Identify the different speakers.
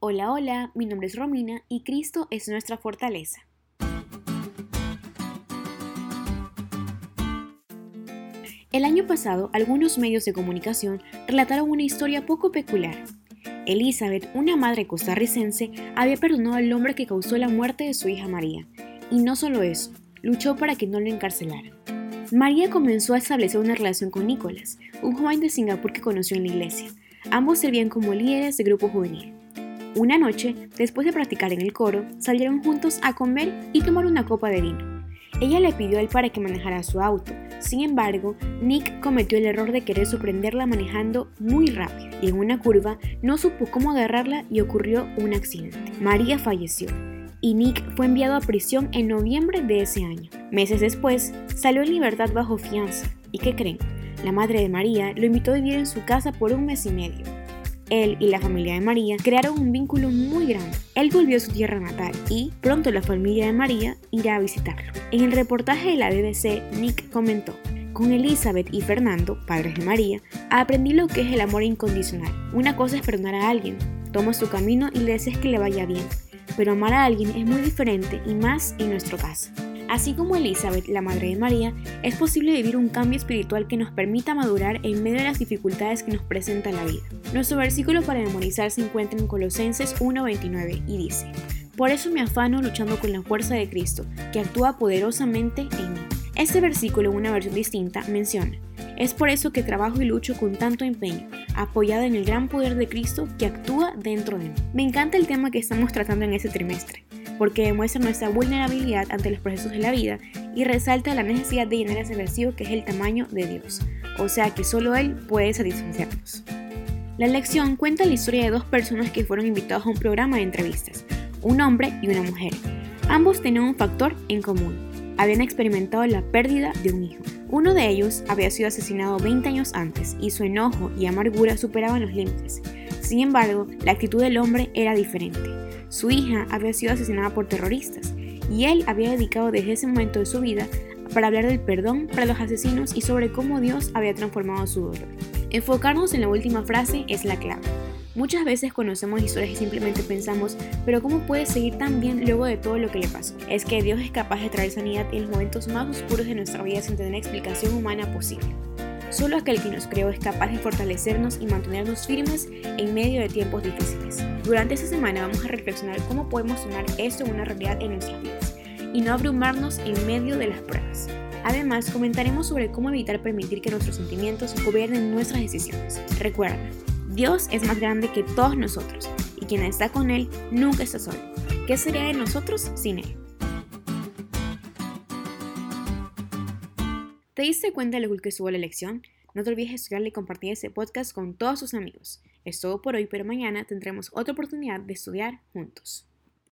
Speaker 1: Hola, hola, mi nombre es Romina y Cristo es nuestra fortaleza. El año pasado, algunos medios de comunicación relataron una historia poco peculiar. Elizabeth, una madre costarricense, había perdonado al hombre que causó la muerte de su hija María. Y no solo eso, luchó para que no lo encarcelaran. María comenzó a establecer una relación con Nicolás, un joven de Singapur que conoció en la iglesia. Ambos servían como líderes de grupo juvenil. Una noche, después de practicar en el coro, salieron juntos a comer y tomar una copa de vino. Ella le pidió a él para que manejara su auto. Sin embargo, Nick cometió el error de querer sorprenderla manejando muy rápido y en una curva no supo cómo agarrarla y ocurrió un accidente. María falleció y Nick fue enviado a prisión en noviembre de ese año. Meses después, salió en libertad bajo fianza. ¿Y qué creen? La madre de María lo invitó a vivir en su casa por un mes y medio. Él y la familia de María crearon un vínculo muy grande. Él volvió a su tierra natal y pronto la familia de María irá a visitarlo. En el reportaje de la BBC, Nick comentó, con Elizabeth y Fernando, padres de María, aprendí lo que es el amor incondicional. Una cosa es perdonar a alguien, toma su camino y le deseas que le vaya bien, pero amar a alguien es muy diferente y más en nuestro caso. Así como Elizabeth, la Madre de María, es posible vivir un cambio espiritual que nos permita madurar en medio de las dificultades que nos presenta la vida. Nuestro versículo para memorizar se encuentra en Colosenses 1.29 y dice, Por eso me afano luchando con la fuerza de Cristo, que actúa poderosamente en mí. Este versículo en una versión distinta menciona, es por eso que trabajo y lucho con tanto empeño, apoyada en el gran poder de Cristo que actúa dentro de mí. Me encanta el tema que estamos tratando en este trimestre porque demuestra nuestra vulnerabilidad ante los procesos de la vida y resalta la necesidad de llenar ese vacío que es el tamaño de Dios, o sea que solo Él puede satisfacernos. La lección cuenta la historia de dos personas que fueron invitados a un programa de entrevistas, un hombre y una mujer. Ambos tenían un factor en común, habían experimentado la pérdida de un hijo. Uno de ellos había sido asesinado 20 años antes y su enojo y amargura superaban los límites. Sin embargo, la actitud del hombre era diferente. Su hija había sido asesinada por terroristas y él había dedicado desde ese momento de su vida para hablar del perdón para los asesinos y sobre cómo Dios había transformado su dolor. Enfocarnos en la última frase es la clave. Muchas veces conocemos historias y simplemente pensamos, pero ¿cómo puede seguir tan bien luego de todo lo que le pasó? Es que Dios es capaz de traer sanidad en los momentos más oscuros de nuestra vida sin tener explicación humana posible. Solo aquel que nos creó es capaz de fortalecernos y mantenernos firmes en medio de tiempos difíciles. Durante esta semana vamos a reflexionar cómo podemos tomar esto en una realidad en nuestras vidas y no abrumarnos en medio de las pruebas. Además, comentaremos sobre cómo evitar permitir que nuestros sentimientos gobiernen nuestras decisiones. Recuerda, Dios es más grande que todos nosotros y quien está con Él nunca está solo. ¿Qué sería de nosotros sin Él? ¿Te diste cuenta de lo cool que estuvo la elección? No te olvides de estudiarle y compartir este podcast con todos tus amigos. Es todo por hoy, pero mañana tendremos otra oportunidad de estudiar juntos.